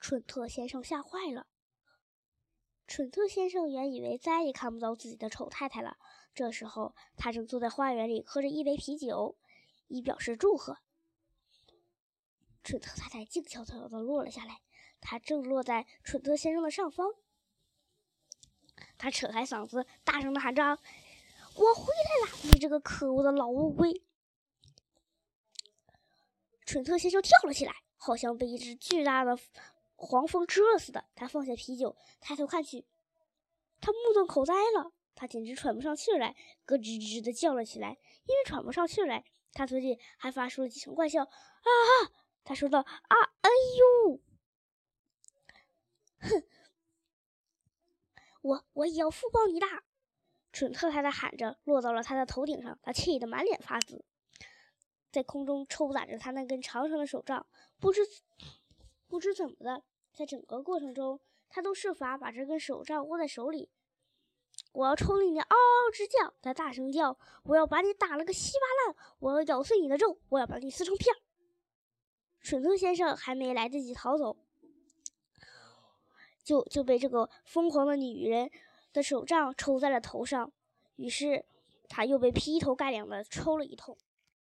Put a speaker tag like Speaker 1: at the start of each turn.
Speaker 1: 蠢特先生吓坏了。蠢特先生原以为再也看不到自己的丑太太了。这时候，他正坐在花园里喝着一杯啤酒，以表示祝贺。蠢特太太静悄悄地落了下来，她正落在蠢特先生的上方。他扯开嗓子，大声地喊着：“我回来了！你这个可恶的老乌龟！”蠢特先生跳了起来，好像被一只巨大的黄蜂蛰了似的。他放下啤酒，抬头看去，他目瞪口呆了。他简直喘不上气来，咯吱吱的叫了起来。因为喘不上气来，他嘴里还发出了几声怪笑。啊！他说道：“啊，哎呦！哼！我我也要复报你的！”蠢特太太喊着，落到了他的头顶上。他气得满脸发紫。在空中抽打着他那根长长的手杖，不知不知怎么的，在整个过程中，他都设法把这根手杖握在手里。我要抽你嗷嗷直叫，他大声叫：“我要把你打了个稀巴烂！我要咬碎你的肉！我要把你撕成片！”蠢特先生还没来得及逃走，就就被这个疯狂的女人的手杖抽在了头上，于是他又被劈头盖脸的抽了一通。